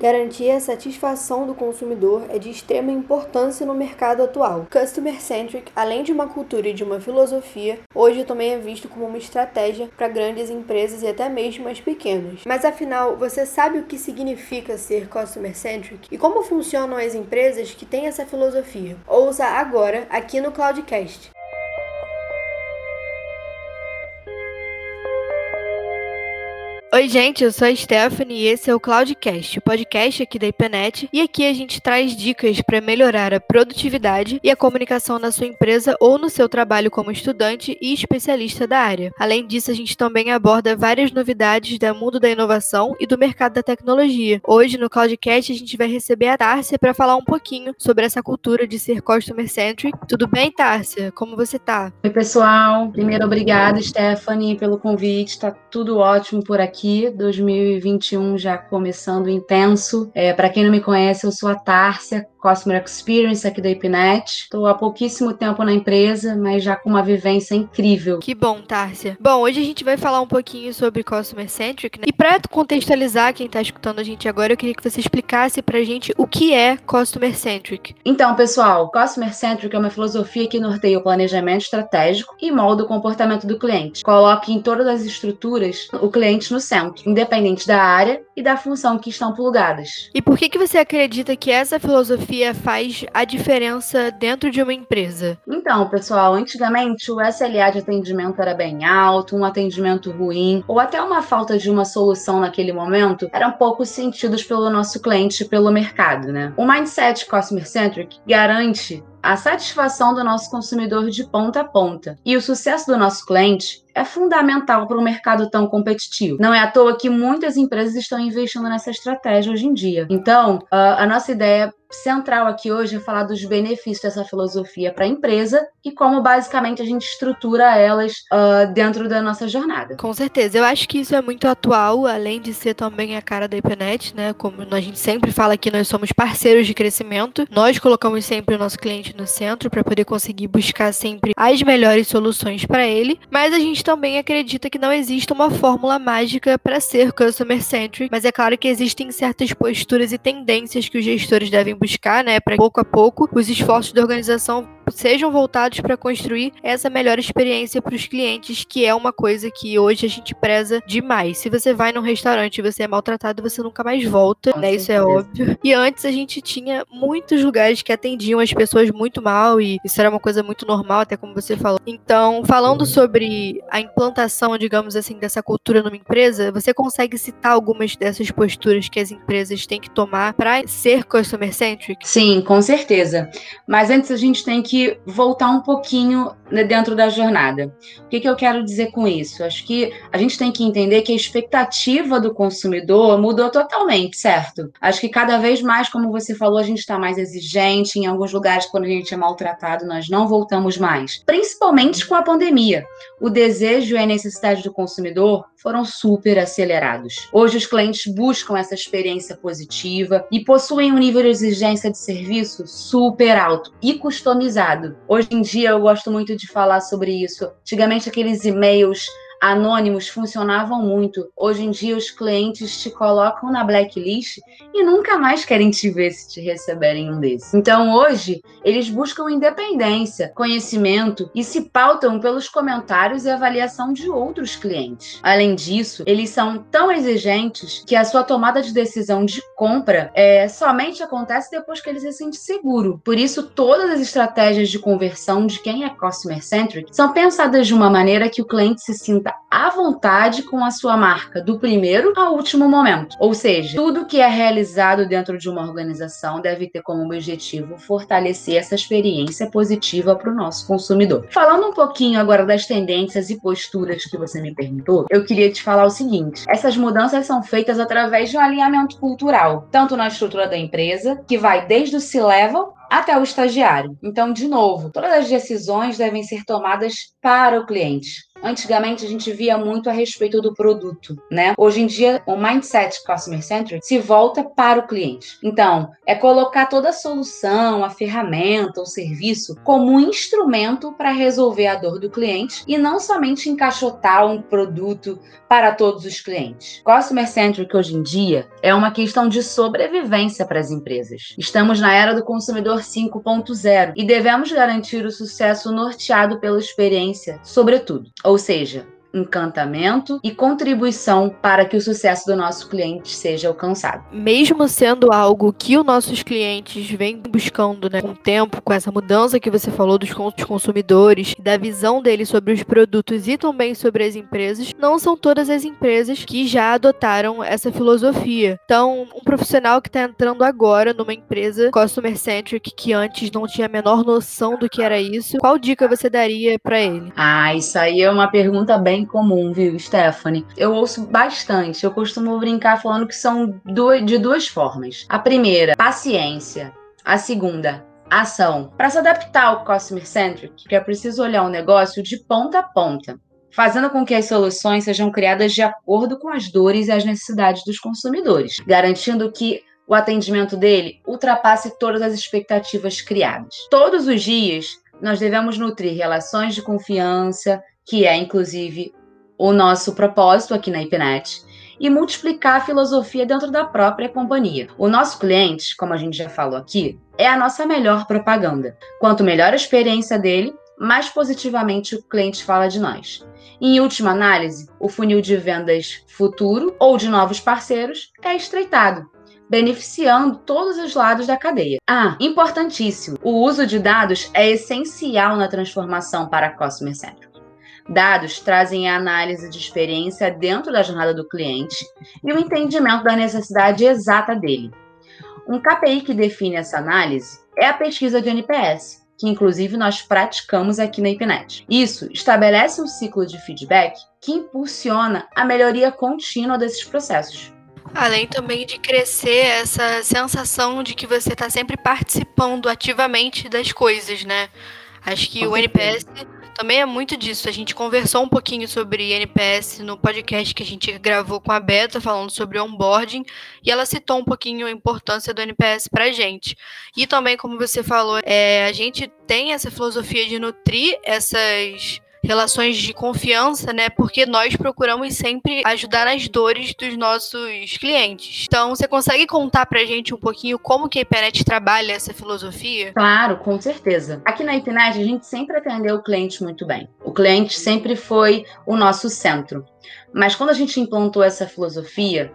Garantir a satisfação do consumidor é de extrema importância no mercado atual. Customer Centric, além de uma cultura e de uma filosofia, hoje também é visto como uma estratégia para grandes empresas e até mesmo as pequenas. Mas afinal, você sabe o que significa ser Customer Centric e como funcionam as empresas que têm essa filosofia? Ouça agora aqui no Cloudcast. Oi, gente, eu sou a Stephanie e esse é o Cloudcast, o podcast aqui da IPNET. E aqui a gente traz dicas para melhorar a produtividade e a comunicação na sua empresa ou no seu trabalho como estudante e especialista da área. Além disso, a gente também aborda várias novidades do mundo da inovação e do mercado da tecnologia. Hoje, no Cloudcast, a gente vai receber a Tárcia para falar um pouquinho sobre essa cultura de ser customer centric. Tudo bem, Tárcia? Como você tá? Oi, pessoal. Primeiro, obrigada, Stephanie, pelo convite. Tá tudo ótimo por aqui aqui, 2021 já começando intenso. É, para quem não me conhece, eu sou a Tárcia, Customer Experience aqui da IPNET. Estou há pouquíssimo tempo na empresa, mas já com uma vivência incrível. Que bom, Tárcia. Bom, hoje a gente vai falar um pouquinho sobre Customer Centric, né? E para contextualizar quem está escutando a gente agora, eu queria que você explicasse para a gente o que é Customer Centric. Então, pessoal, Customer Centric é uma filosofia que norteia o planejamento estratégico e molda o comportamento do cliente. Coloque em todas as estruturas o cliente no centro, independente da área e da função que estão plugadas. E por que, que você acredita que essa filosofia faz a diferença dentro de uma empresa? Então, pessoal, antigamente o SLA de atendimento era bem alto, um atendimento ruim, ou até uma falta de uma solução naquele momento eram pouco sentidos pelo nosso cliente e pelo mercado, né? O mindset customer centric garante a satisfação do nosso consumidor de ponta a ponta. E o sucesso do nosso cliente é fundamental para um mercado tão competitivo. Não é à toa que muitas empresas estão investindo nessa estratégia hoje em dia. Então, a nossa ideia central aqui hoje é falar dos benefícios dessa filosofia para a empresa e como basicamente a gente estrutura elas uh, dentro da nossa jornada. Com certeza, eu acho que isso é muito atual, além de ser também a cara da IPNET, né? Como a gente sempre fala que nós somos parceiros de crescimento, nós colocamos sempre o nosso cliente no centro para poder conseguir buscar sempre as melhores soluções para ele, mas a gente também acredita que não existe uma fórmula mágica para ser customer centric, mas é claro que existem certas posturas e tendências que os gestores devem buscar, né, para pouco a pouco os esforços da organização sejam voltados para construir essa melhor experiência para os clientes, que é uma coisa que hoje a gente preza demais. Se você vai num restaurante e você é maltratado, você nunca mais volta, Com né? Certeza. Isso é óbvio. E antes a gente tinha muitos lugares que atendiam as pessoas muito mal e isso era uma coisa muito normal, até como você falou. Então, falando sobre a implantação, digamos assim, dessa cultura numa empresa, você consegue citar algumas dessas posturas que as empresas têm que tomar para ser customer centric? Sim, com certeza. Mas antes a gente tem que que voltar um pouquinho né, dentro da jornada. O que, que eu quero dizer com isso? Acho que a gente tem que entender que a expectativa do consumidor mudou totalmente, certo? Acho que cada vez mais, como você falou, a gente está mais exigente. Em alguns lugares, quando a gente é maltratado, nós não voltamos mais. Principalmente com a pandemia. O desejo e a necessidade do consumidor foram super acelerados. Hoje, os clientes buscam essa experiência positiva e possuem um nível de exigência de serviço super alto e customizado. Hoje em dia, eu gosto muito de falar sobre isso. Antigamente, aqueles e-mails anônimos funcionavam muito. Hoje em dia, os clientes te colocam na blacklist e nunca mais querem te ver se te receberem um desses. Então, hoje, eles buscam independência, conhecimento e se pautam pelos comentários e avaliação de outros clientes. Além disso, eles são tão exigentes que a sua tomada de decisão de compra é, somente acontece depois que ele se sente seguro. Por isso, todas as estratégias de conversão de quem é customer centric são pensadas de uma maneira que o cliente se sinta sinta à vontade com a sua marca, do primeiro ao último momento. Ou seja, tudo que é realizado dentro de uma organização deve ter como objetivo fortalecer essa experiência positiva para o nosso consumidor. Falando um pouquinho agora das tendências e posturas que você me perguntou, eu queria te falar o seguinte: essas mudanças são feitas através de um alinhamento cultural, tanto na estrutura da empresa, que vai desde o C-level até o estagiário. Então, de novo, todas as decisões devem ser tomadas para o cliente. Antigamente a gente via muito a respeito do produto, né? Hoje em dia o mindset customer centric se volta para o cliente. Então, é colocar toda a solução, a ferramenta, o serviço como um instrumento para resolver a dor do cliente e não somente encaixotar um produto para todos os clientes. Customer centric hoje em dia é uma questão de sobrevivência para as empresas. Estamos na era do consumidor 5.0 e devemos garantir o sucesso norteado pela experiência, sobretudo. Ou seja, encantamento e contribuição para que o sucesso do nosso cliente seja alcançado. Mesmo sendo algo que os nossos clientes vêm buscando, né, com o tempo, com essa mudança que você falou dos consumidores, da visão deles sobre os produtos e também sobre as empresas, não são todas as empresas que já adotaram essa filosofia. Então, um profissional que está entrando agora numa empresa customer centric que antes não tinha a menor noção do que era isso, qual dica você daria para ele? Ah, isso aí é uma pergunta bem bem comum, viu, Stephanie? Eu ouço bastante. Eu costumo brincar falando que são de duas formas. A primeira, paciência. A segunda, ação. Para se adaptar ao Customer Centric, é preciso olhar o negócio de ponta a ponta fazendo com que as soluções sejam criadas de acordo com as dores e as necessidades dos consumidores, garantindo que o atendimento dele ultrapasse todas as expectativas criadas. Todos os dias, nós devemos nutrir relações de confiança, que é inclusive o nosso propósito aqui na IPNET, e multiplicar a filosofia dentro da própria companhia. O nosso cliente, como a gente já falou aqui, é a nossa melhor propaganda. Quanto melhor a experiência dele, mais positivamente o cliente fala de nós. Em última análise, o funil de vendas futuro ou de novos parceiros é estreitado, beneficiando todos os lados da cadeia. Ah, importantíssimo: o uso de dados é essencial na transformação para Customer Centric. Dados trazem a análise de experiência dentro da jornada do cliente e o entendimento da necessidade exata dele. Um KPI que define essa análise é a pesquisa de NPS, que inclusive nós praticamos aqui na IPNET. Isso estabelece um ciclo de feedback que impulsiona a melhoria contínua desses processos. Além também de crescer essa sensação de que você está sempre participando ativamente das coisas, né? Acho que o NPS também é muito disso. A gente conversou um pouquinho sobre NPS no podcast que a gente gravou com a Beta, falando sobre onboarding, e ela citou um pouquinho a importância do NPS para gente. E também, como você falou, é, a gente tem essa filosofia de nutrir essas relações de confiança, né? Porque nós procuramos sempre ajudar nas dores dos nossos clientes. Então, você consegue contar pra gente um pouquinho como que a IPNET trabalha essa filosofia? Claro, com certeza. Aqui na IPNET, a gente sempre atendeu o cliente muito bem. O cliente sempre foi o nosso centro. Mas quando a gente implantou essa filosofia,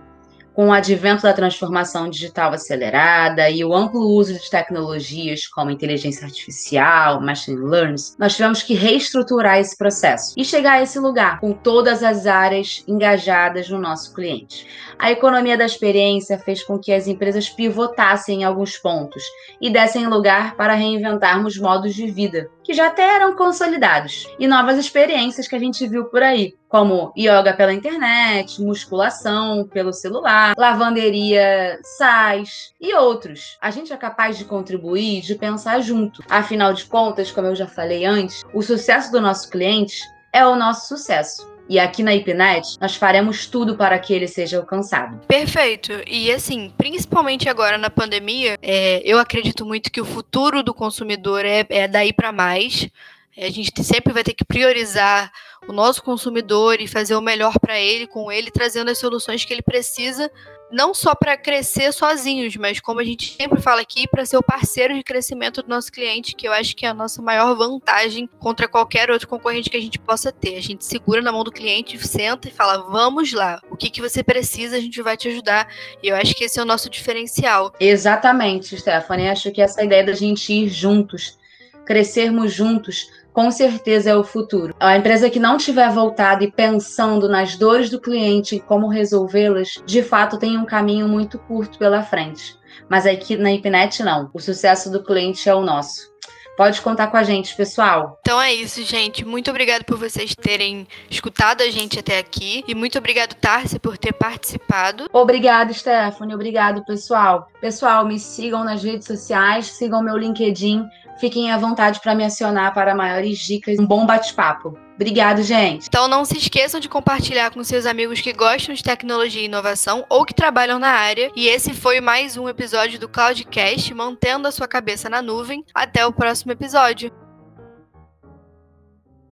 com o advento da transformação digital acelerada e o amplo uso de tecnologias como inteligência artificial, machine learning, nós tivemos que reestruturar esse processo e chegar a esse lugar com todas as áreas engajadas no nosso cliente. A economia da experiência fez com que as empresas pivotassem em alguns pontos e dessem lugar para reinventarmos modos de vida que já até eram consolidados e novas experiências que a gente viu por aí, como yoga pela internet, musculação pelo celular, lavanderia, sais e outros. A gente é capaz de contribuir, de pensar junto. Afinal de contas, como eu já falei antes, o sucesso do nosso cliente é o nosso sucesso. E aqui na IPNET, nós faremos tudo para que ele seja alcançado. Perfeito. E assim, principalmente agora na pandemia, é, eu acredito muito que o futuro do consumidor é, é daí para mais. A gente sempre vai ter que priorizar o nosso consumidor e fazer o melhor para ele, com ele, trazendo as soluções que ele precisa não só para crescer sozinhos, mas como a gente sempre fala aqui, para ser o parceiro de crescimento do nosso cliente, que eu acho que é a nossa maior vantagem contra qualquer outro concorrente que a gente possa ter. A gente segura na mão do cliente, senta e fala: vamos lá, o que, que você precisa, a gente vai te ajudar. E eu acho que esse é o nosso diferencial. Exatamente, Stephanie. Acho que essa ideia da gente ir juntos, crescermos juntos, com certeza é o futuro. A empresa que não tiver voltado e pensando nas dores do cliente e como resolvê-las, de fato tem um caminho muito curto pela frente. Mas aqui na Ipnet não. O sucesso do cliente é o nosso. Pode contar com a gente, pessoal. Então é isso, gente. Muito obrigado por vocês terem escutado a gente até aqui. E muito obrigado, Tarsi, por ter participado. Obrigado, Stephanie. Obrigado, pessoal. Pessoal, me sigam nas redes sociais, sigam meu LinkedIn, fiquem à vontade para me acionar para maiores dicas. Um bom bate-papo. Obrigado, gente. Então não se esqueçam de compartilhar com seus amigos que gostam de tecnologia e inovação ou que trabalham na área. E esse foi mais um episódio do Cloudcast, mantendo a sua cabeça na nuvem. Até o próximo episódio.